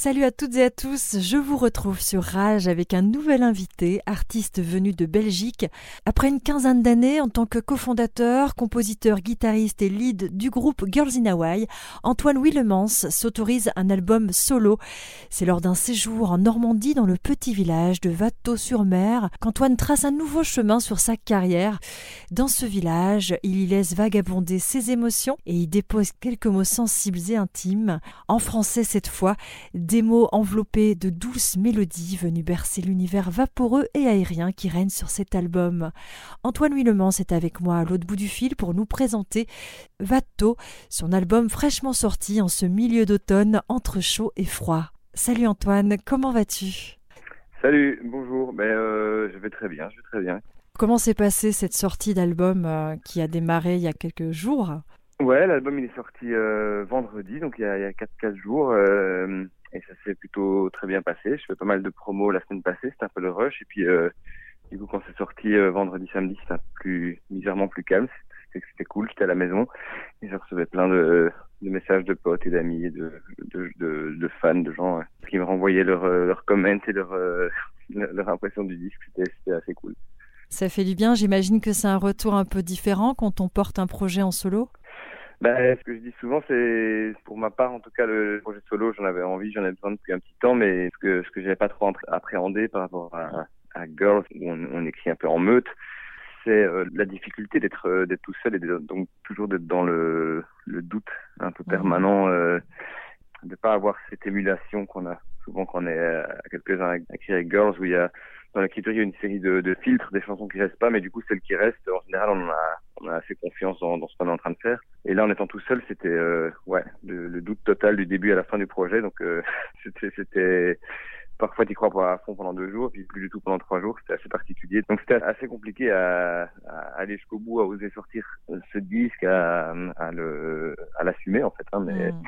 Salut à toutes et à tous, je vous retrouve sur Rage avec un nouvel invité, artiste venu de Belgique. Après une quinzaine d'années en tant que cofondateur, compositeur, guitariste et lead du groupe Girls in Hawaii, Antoine Willemans s'autorise un album solo. C'est lors d'un séjour en Normandie dans le petit village de Watteau-sur-Mer qu'Antoine trace un nouveau chemin sur sa carrière. Dans ce village, il y laisse vagabonder ses émotions et y dépose quelques mots sensibles et intimes. En français cette fois, des mots enveloppés de douces mélodies venues bercer l'univers vaporeux et aérien qui règne sur cet album. Antoine Huillemans est avec moi à l'autre bout du fil pour nous présenter Vatto, son album fraîchement sorti en ce milieu d'automne entre chaud et froid. Salut Antoine, comment vas-tu? Salut, bonjour, ben, euh, je vais très bien, je vais très bien. Comment s'est passée cette sortie d'album euh, qui a démarré il y a quelques jours? Ouais, l'album il est sorti euh, vendredi, donc il y a, il y a 4, jours. Euh, et ça s'est plutôt très bien passé. Je fais pas mal de promos la semaine passée, c'était un peu le rush. Et puis, euh, du coup, quand c'est sorti euh, vendredi, samedi, c'était plus bizarrement plus calme. C'était cool, j'étais à la maison et je recevais plein de, de messages de potes et d'amis et de, de, de, de, fans, de gens euh, qui me renvoyaient leurs leur comments et leur, euh, leur impression du disque. C'était assez cool. Ça fait du bien. J'imagine que c'est un retour un peu différent quand on porte un projet en solo. Bah, ce que je dis souvent, c'est pour ma part, en tout cas, le projet solo, j'en avais envie, j'en avais besoin depuis un petit temps, mais ce que ce que j'avais pas trop appréhendé par rapport à, à Girls, où on, on, écrit un peu en meute, c'est euh, la difficulté d'être euh, d'être tout seul et donc toujours d'être dans le, le doute un peu permanent, euh, de pas avoir cette émulation qu'on a souvent quand on est à quelques-uns à écrire avec Girls, où il y a dans l'écriture, il y a une série de, de, filtres, des chansons qui restent pas, mais du coup, celles qui restent, en général, on a, on a assez confiance dans, dans ce qu'on est en train de faire. Et là, en étant tout seul, c'était euh, ouais, le, le, doute total du début à la fin du projet. Donc, euh, c'était, c'était parfois tu crois pas à fond pendant deux jours, puis plus du tout pendant trois jours. C'était assez particulier. Donc, c'était assez compliqué à, à aller jusqu'au bout, à oser sortir ce disque, à, à le, à l'assumer en fait. Hein, mais mmh.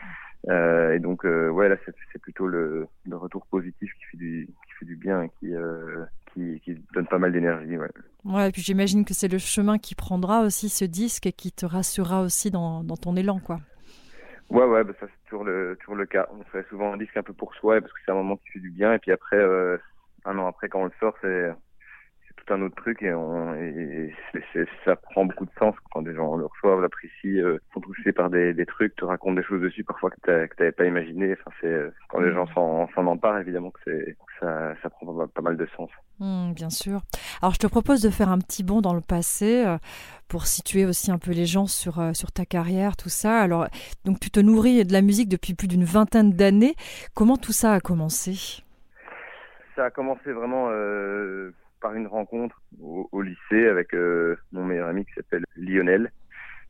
Euh, et donc, euh, ouais, là, c'est plutôt le, le, retour positif qui fait du, qui fait du bien et qui, euh, qui, qui, donne pas mal d'énergie. Ouais. ouais, et puis j'imagine que c'est le chemin qui prendra aussi ce disque et qui te rassurera aussi dans, dans ton élan, quoi. Ouais, ouais, bah ça c'est toujours le, toujours le cas. On fait souvent un disque un peu pour soi parce que c'est un moment qui fait du bien. Et puis après, euh, un an après, quand on le sort, c'est tout un autre truc et, on, et ça prend beaucoup de sens quand des gens le reçoivent, l'apprécient, euh, sont touchés par des, des, trucs, te racontent des choses dessus parfois que tu n'avais pas imaginé. Enfin, c'est quand les gens s'en emparent, évidemment que c'est ça, ça prend pas, pas, mal de sens. Mmh, bien sûr. Alors je te propose de faire un petit bond dans le passé euh, pour situer aussi un peu les gens sur euh, sur ta carrière, tout ça. Alors donc tu te nourris de la musique depuis plus d'une vingtaine d'années. Comment tout ça a commencé? Ça a commencé vraiment euh, par une rencontre au, au lycée avec euh, mon meilleur ami qui s'appelle Lionel,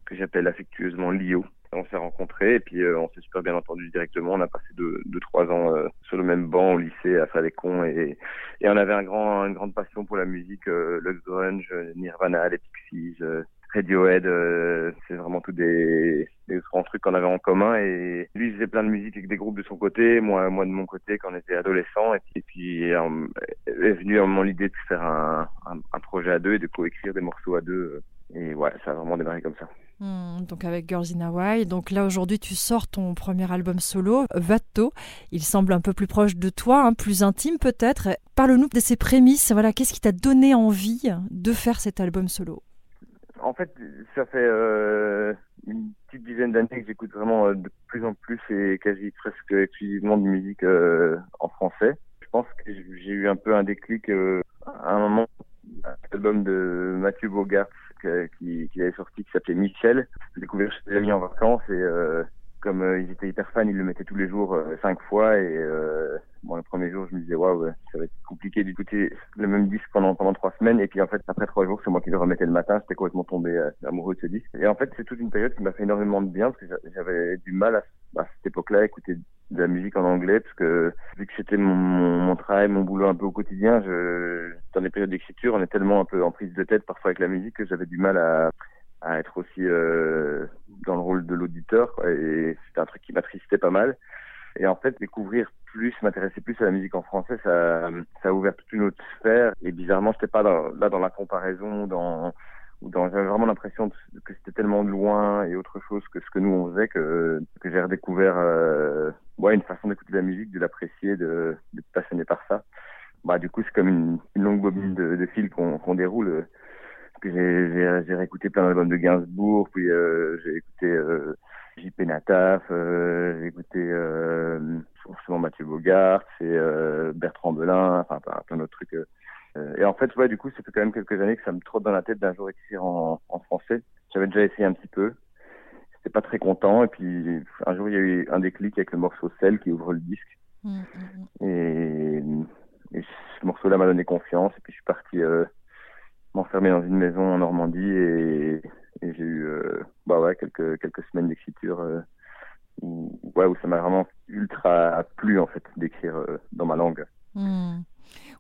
que j'appelle affectueusement Lio. On s'est rencontrés et puis euh, on s'est super bien entendu directement. On a passé deux, deux trois ans euh, sur le même banc au lycée à faire des cons et, et on avait un grand, une grande passion pour la musique, euh, le grunge, Nirvana, les Pixies, euh, Radiohead. Euh, c'est vraiment tous des, grands trucs qu'on avait en commun. Et lui, faisait plein de musique avec des groupes de son côté, moi, de mon côté quand on était adolescent. Et puis, et puis est venu à un moment l'idée de faire un, projet à deux et de coécrire des morceaux à deux. Et ouais, ça a vraiment démarré comme ça. Mmh, donc avec Girls in Hawaii. Donc là aujourd'hui tu sors ton premier album solo, Vatto. Il semble un peu plus proche de toi, hein, plus intime peut-être. Parle-nous de ses prémices. Voilà, qu'est-ce qui t'a donné envie de faire cet album solo? En fait, ça fait euh, une petite dizaine d'années que j'écoute vraiment euh, de plus en plus et quasi presque exclusivement de musique euh, en français. Je pense que j'ai eu un peu un déclic euh, à un moment, l'album de Mathieu Bogart qui, qui avait sorti qui s'appelait Michel. J'ai découvert chez des amis en vacances et euh, comme euh, ils étaient hyper fans, ils le mettaient tous les jours euh, cinq fois et euh, bon le premier jour je me disais waouh ça va être compliqué d'écouter le même disque pendant pendant trois semaines. Et puis en fait après trois jours c'est moi qui le remettais le matin. J'étais complètement tombé euh, amoureux de ce disque. Et en fait c'est toute une période qui m'a fait énormément de bien parce que j'avais du mal à, à cette époque-là à écouter de la musique en anglais parce que vu que c'était mon, mon, mon, travail, mon boulot un peu au quotidien, je, dans les périodes d'écriture, on est tellement un peu en prise de tête parfois avec la musique que j'avais du mal à, à être aussi euh, dans le rôle de l'auditeur et c'était un truc qui m'attristait pas mal. Et en fait, découvrir plus, m'intéresser plus à la musique en français, ça, ça a ouvert toute une autre sphère. Et bizarrement, j'étais pas dans, là dans la comparaison, dans j'avais vraiment l'impression que c'était tellement loin et autre chose que ce que nous on faisait que, que j'ai redécouvert euh, ouais, une façon d'écouter la musique, de l'apprécier, de d'être passionné par ça. Bah, du coup, c'est comme une, une longue bobine de, de fil qu'on qu'on déroule. J'ai réécouté plein d'albums de Gainsbourg, puis euh, j'ai écouté euh, JP Nataf, euh, j'ai écouté euh, forcément Mathieu Bogart, c'est euh, Bertrand Belin, enfin plein d'autres trucs. Euh. et en fait, ouais, du coup, ça fait quand même quelques années que ça me trotte dans la tête d'un jour écrire en, en français. J'avais déjà essayé un petit peu, j'étais pas très content, et puis un jour il y a eu un déclic avec le morceau Cell qui ouvre le disque. Mmh, mmh, mmh. Et, et, ce morceau-là m'a donné confiance, et puis je suis parti m'enfermer dans une maison en Normandie et, et j'ai eu euh, bah ouais, quelques, quelques semaines d'écriture euh, où, ouais, où ça m'a vraiment ultra plu en fait d'écrire euh, dans ma langue.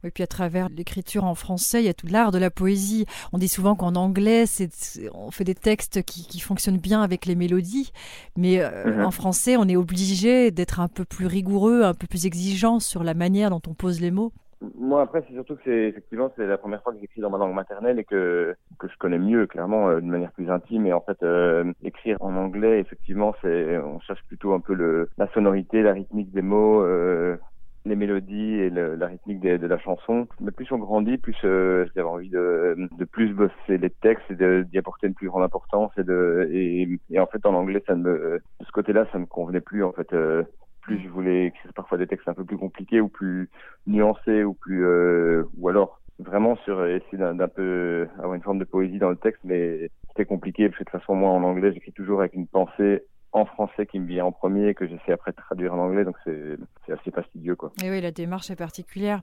Oui, puis à travers l'écriture en français, il y a tout l'art de la poésie. On dit souvent qu'en anglais, c'est, on fait des textes qui, qui, fonctionnent bien avec les mélodies, mais euh, mhm. en français, on est obligé d'être un peu plus rigoureux, un peu plus exigeant sur la manière dont on pose les mots. Moi, après, c'est surtout que c'est effectivement c'est la première fois que j'écris dans ma langue maternelle et que que je connais mieux, clairement, euh, de manière plus intime. Et en fait, euh, écrire en anglais, effectivement, c'est on cherche plutôt un peu le la sonorité, la rythmique des mots, euh, les mélodies et le, la rythmique de, la chanson. Mais plus on grandit, plus euh, j'avais envie de, de plus bosser les textes et d'y apporter une plus grande importance. Et, de, et, et, en fait, en anglais, ça me, de ce côté-là, ça me convenait plus. En fait, euh, plus je voulais écrire parfois des textes un peu plus compliqués ou plus nuancés ou plus euh, ou alors vraiment sur essayer d'un peu avoir une forme de poésie dans le texte mais c'était compliqué parce que de toute façon moi en anglais j'écris toujours avec une pensée en français qui me vient en premier que j'essaie après de traduire en anglais donc c'est assez fastidieux quoi. Et oui la démarche est particulière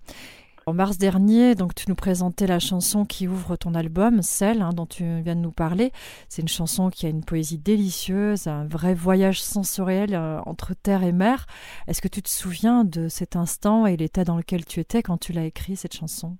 en mars dernier, donc tu nous présentais la chanson qui ouvre ton album, celle hein, dont tu viens de nous parler. C'est une chanson qui a une poésie délicieuse, un vrai voyage sensoriel euh, entre terre et mer. Est-ce que tu te souviens de cet instant et l'état dans lequel tu étais quand tu l'as écrit cette chanson?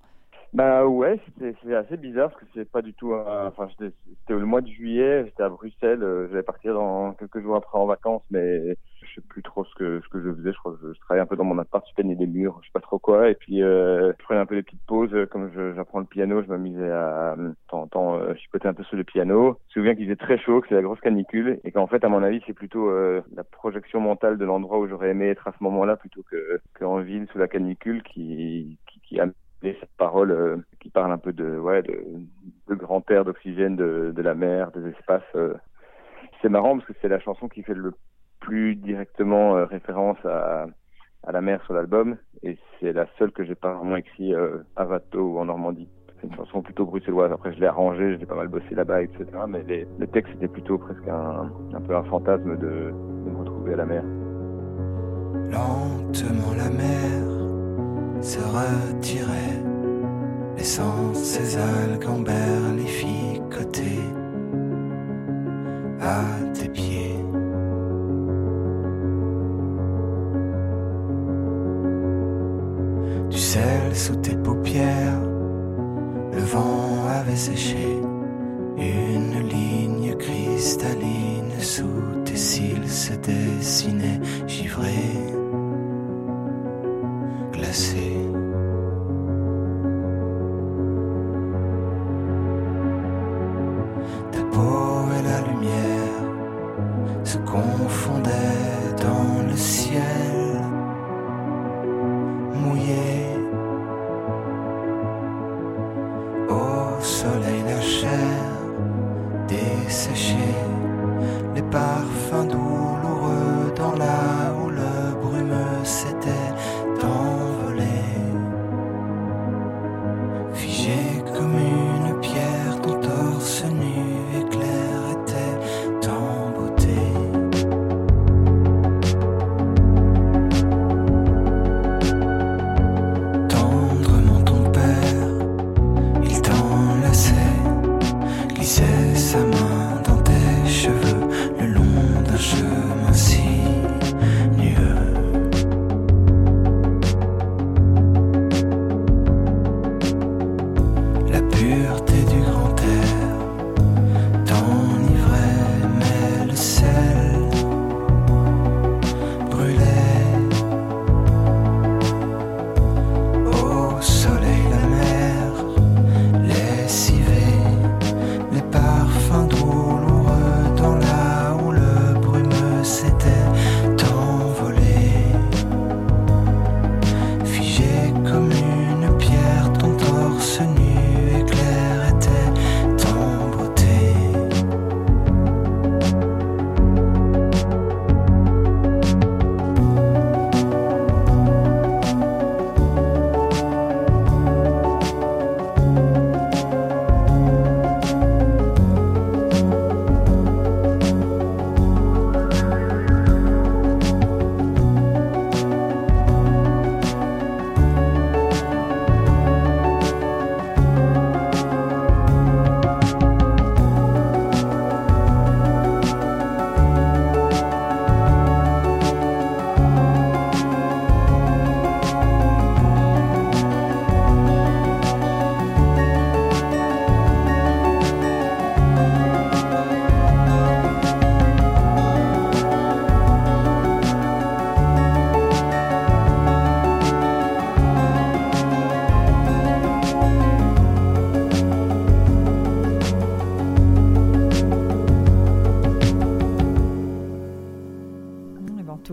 Bah ouais, c'était assez bizarre parce que c'est pas du tout. Enfin, c'était le mois de juillet, j'étais à Bruxelles, euh, j'allais partir dans quelques jours après en vacances, mais plus trop ce que ce que je faisais. Je crois que je, travaillais un peu dans mon appart, je peignais des murs, je sais pas trop quoi, et puis euh, je prenais un peu des petites pauses. Comme j'apprends le piano, je m'amusais à euh, chipoter un peu sur le piano. Je me souviens qu'il faisait très chaud, que c'est la grosse canicule, et qu'en fait, à mon avis, c'est plutôt euh, la projection mentale de l'endroit où j'aurais aimé être à ce moment-là plutôt que qu'en ville sous la canicule qui qui, qui a cette parole euh, qui parle un peu de ouais de, de grand air, d'oxygène, de, de la mer, des espaces. Euh. C'est marrant parce que c'est la chanson qui fait le plus directement euh, référence à, la mer sur l'album et c'est la seule que j'ai pas vraiment écrit à Vato ou en Normandie. C'est une chanson plutôt bruxelloise. Après, je l'ai arrangée, je l'ai pas mal bossé là-bas, etc. Mais les, le texte était plutôt presque un, peu un fantasme de, me retrouver à la mer. Lentement la mer se retirait, laissant ses algues en berlificoter dans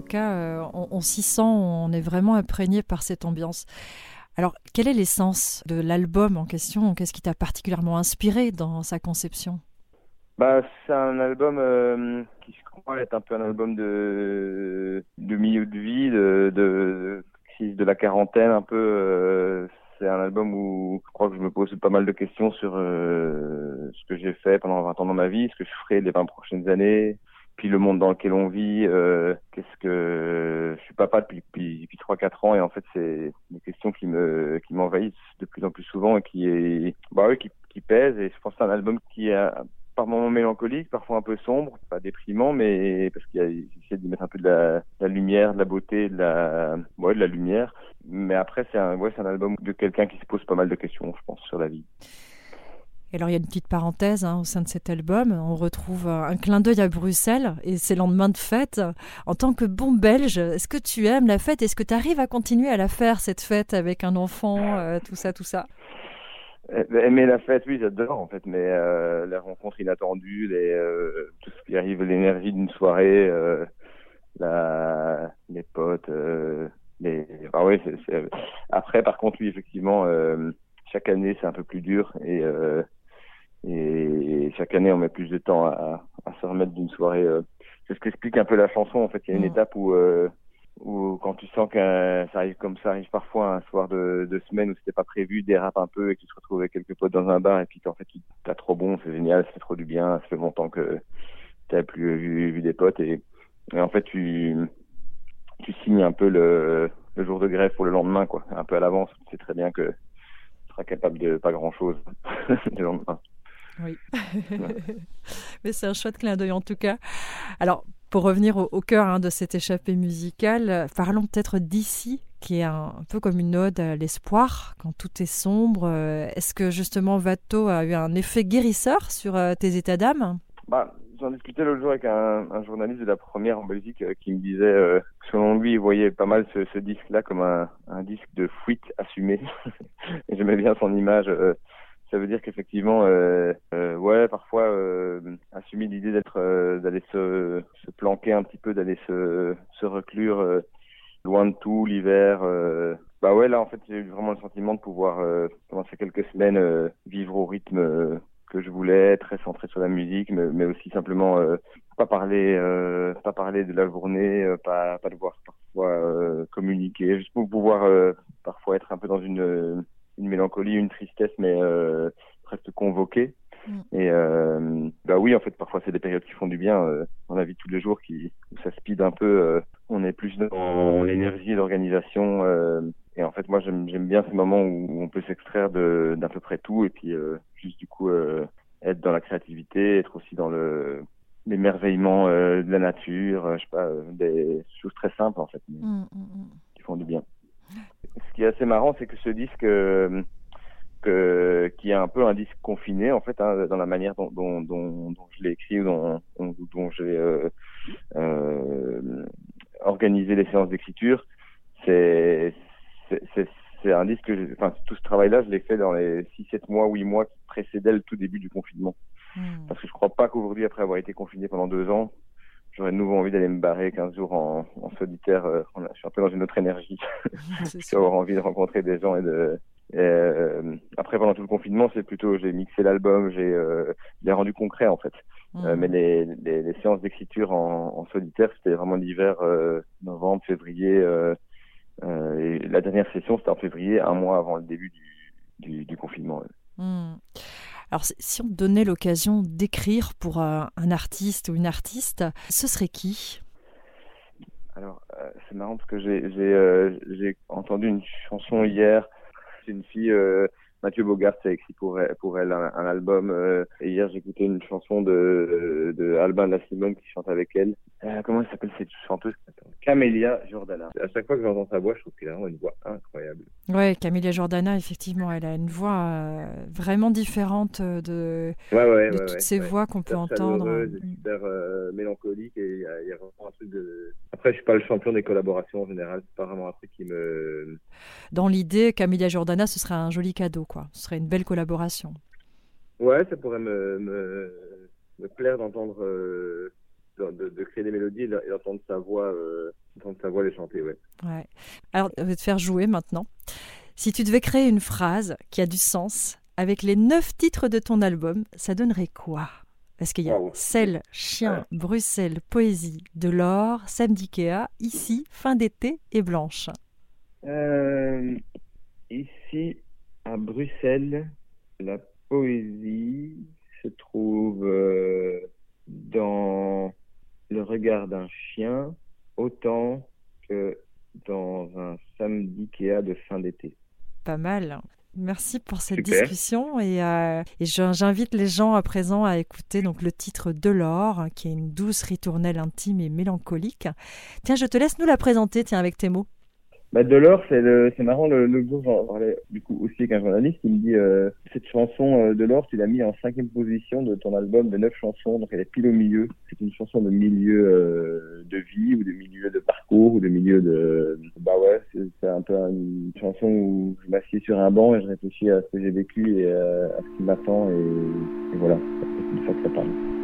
cas, on, on s'y sent, on est vraiment imprégné par cette ambiance. Alors, quelle est l'essence de l'album en question? Qu'est-ce qui t'a particulièrement inspiré dans sa conception? Bah, c'est un album euh, qui je crois être un peu un album de, milieu de vie, de, de, la quarantaine un peu. Euh, c'est un album où je crois que je me pose pas mal de questions sur euh, ce que j'ai fait pendant 20 ans dans ma vie, ce que je ferai les 20 prochaines années, puis le monde dans lequel on vit. Euh, Qu'est-ce que je suis papa depuis depuis, depuis 3-4 ans et en fait c'est des questions qui me qui m'envahissent de plus en plus souvent et qui est bah oui qui, qui pèsent et je pense que c'est un album qui est par moments mélancolique, parfois un peu sombre, pas déprimant, mais parce qu'il essaie d'y mettre un peu de la, de la, lumière, de la beauté, de la, ouais, de la lumière. Mais après, c'est un, ouais, c'est un album de quelqu'un qui se pose pas mal de questions, je pense, sur la vie. Alors il y a une petite parenthèse hein, au sein de cet album, on retrouve un clin d'œil à Bruxelles et c'est lendemain de fête. En tant que bon Belge, est-ce que tu aimes la fête? Est-ce que tu arrives à continuer à la faire cette fête avec un enfant, euh, tout ça, tout ça? Aimer la fête, oui, j'adore en fait, mais euh, les rencontres inattendues, les, euh, tout ce qui arrive, l'énergie d'une soirée, euh, la, les potes, euh, les, après par contre, oui, effectivement, euh, chaque année c'est un peu plus dur et euh, et chaque année on met plus de temps à, à se remettre d'une soirée. c'est ce qu'explique un peu la chanson. En fait, il y a une mmh. étape où ou quand tu sens que ça arrive comme ça arrive parfois un soir de, de semaine où c'était pas prévu, dérape un peu et que tu te retrouves avec quelques potes dans un bar et puis qu'en fait t'as trop bon, c'est génial, fait trop du bien, ça fait longtemps que t'as plus vu, vu, des potes et, et, en fait tu tu signes un peu le, le jour de grève pour le lendemain quoi, un peu à l'avance, tu sais très bien que tu seras capable de pas grand chose le lendemain. Oui. Mais c'est un chouette clin d'œil en tout cas. Alors, pour revenir au, au cœur hein, de cette échappée musicale, parlons peut-être d'ici, qui est un, un, peu comme une ode à l'espoir quand tout est sombre. Est-ce que justement Watteau a eu un effet guérisseur sur euh, tes états d'âme? Bah, J'en discutais l'autre jour avec un, un, journaliste de la première en Belgique euh, qui me disait, euh, selon lui, il voyait pas mal ce, ce disque-là comme un, un, disque de fuite assumé. Et j'aimais bien son image. Euh, ça veut dire qu'effectivement, euh, euh, ouais, parfois euh, assumer l'idée d'être, euh, d'aller se, se, planquer un petit peu, d'aller se, se reclure euh, loin de tout l'hiver. Euh, bah ouais, là en fait, j'ai eu vraiment le sentiment de pouvoir commencer quelques semaines vivre au rythme que je voulais, très centré sur la musique, mais, mais aussi simplement pas parler, pas parler de la journée, pas, pas devoir parfois communiquer, juste pour pouvoir parfois être un peu dans une une mélancolie, une tristesse, mais euh, presque convoquée. Mm. Et euh, bah oui, en fait, parfois c'est des périodes qui font du bien euh, dans la vie de tous les jours, qui où ça speed un peu. Euh, on est plus dans l'énergie, l'organisation. Euh, et en fait, moi, j'aime bien ces moments où on peut s'extraire de d'à peu près tout, et puis euh, juste du coup être dans la créativité, être aussi dans le l'émerveillement de la nature, je sais pas, des choses très simples en fait, mm, mm, qui font du bien ce qui est assez marrant, c'est que ce disque, euh, que, qui est un peu un disque confiné, en fait, hein, dans la manière dont, dont, dont, dont je l'ai écrit, dont, dont j'ai euh, euh, organisé les séances d'écriture, c'est un disque, que enfin, tout ce travail-là, je l'ai fait dans les 6-7 mois, 8 mois qui précédaient le tout début du confinement. Mmh. Parce que je crois pas qu'aujourd'hui, après avoir été confiné pendant deux ans, j'aurais de nouveau envie d'aller me barrer 15 jours en, en solitaire. Euh, je suis un peu dans une autre énergie. Avoir envie de rencontrer des gens et de. Et, euh, après, pendant tout le confinement, c'est plutôt j'ai mixé l'album, j'ai euh, rendu concret en fait. Mmh. Euh, mais les, les, les séances d'écriture en, en, solitaire, c'était vraiment l'hiver, euh, novembre, février. Euh, et la dernière session, c'était en février, un mois avant le début du, du, du confinement. Mmh. Alors, si on donnait l'occasion d'écrire pour un, un, artiste ou une artiste, ce serait qui? Alors, euh, c'est marrant parce que j'ai euh, entendu une chanson hier. C'est une fille euh, Mathieu Bogart a écrit pour elle, pour elle un, un album. Euh, et hier, j'écoutais une chanson de, de Albin de la Simone qui chante avec elle. Euh, comment elle s'appelle cette chanteuse Camélia Jordana. À chaque fois que j'entends sa voix, je trouve qu'elle a vraiment une voix incroyable. Ouais, Camélia Jordana, effectivement, elle a une voix euh, vraiment différente de, ouais, ouais, de ouais, toutes ces voix qu'on peut entendre. super euh, mélancolique et il y, y, a vraiment un truc de. Après, je suis pas le champion des collaborations en général. C'est pas vraiment un truc qui me. Dans l'idée, Camélia Jordana, ce serait un joli cadeau, quoi. Ce serait une belle collaboration. Ouais, ça pourrait me, me, me plaire d'entendre euh, de, créer des mélodies et d'entendre sa voix, euh, sa voix les chanter, ouais. Ouais. Alors, je vais te faire jouer maintenant. Si tu devais créer une phrase qui a du sens avec les neuf titres de ton album, ça donnerait quoi? Est-ce qu'il y a Sel, Chien, Bruxelles, Poésie, De l'or, Samedi Ici, Fin d'été et Blanche. Euh, ici, à Bruxelles, la poésie se trouve euh, dans le regard d'un chien autant que dans un samedi Kéa de fin d'été. Pas mal. Merci pour cette discussion et, euh, et j'invite les gens à présent à écouter donc le titre de l'or qui est une douce ritournelle intime et mélancolique. Tiens, je te laisse nous la présenter tiens avec tes mots. Bah, Delors, c'est le, c'est marrant, le, le jour, j'en parlais du coup aussi avec un journaliste, il me dit, euh, cette chanson euh, Delors, tu l'as mis en cinquième position de ton album de neuf chansons, donc elle est pile au milieu. C'est une chanson de milieu euh, de vie ou de milieu de parcours ou de milieu de, bah ouais, c'est, un peu une chanson où je m'assieds sur un banc et je réfléchis à ce que j'ai vécu et à ce qui m'attend et, et voilà, c'est une fois que ça parle.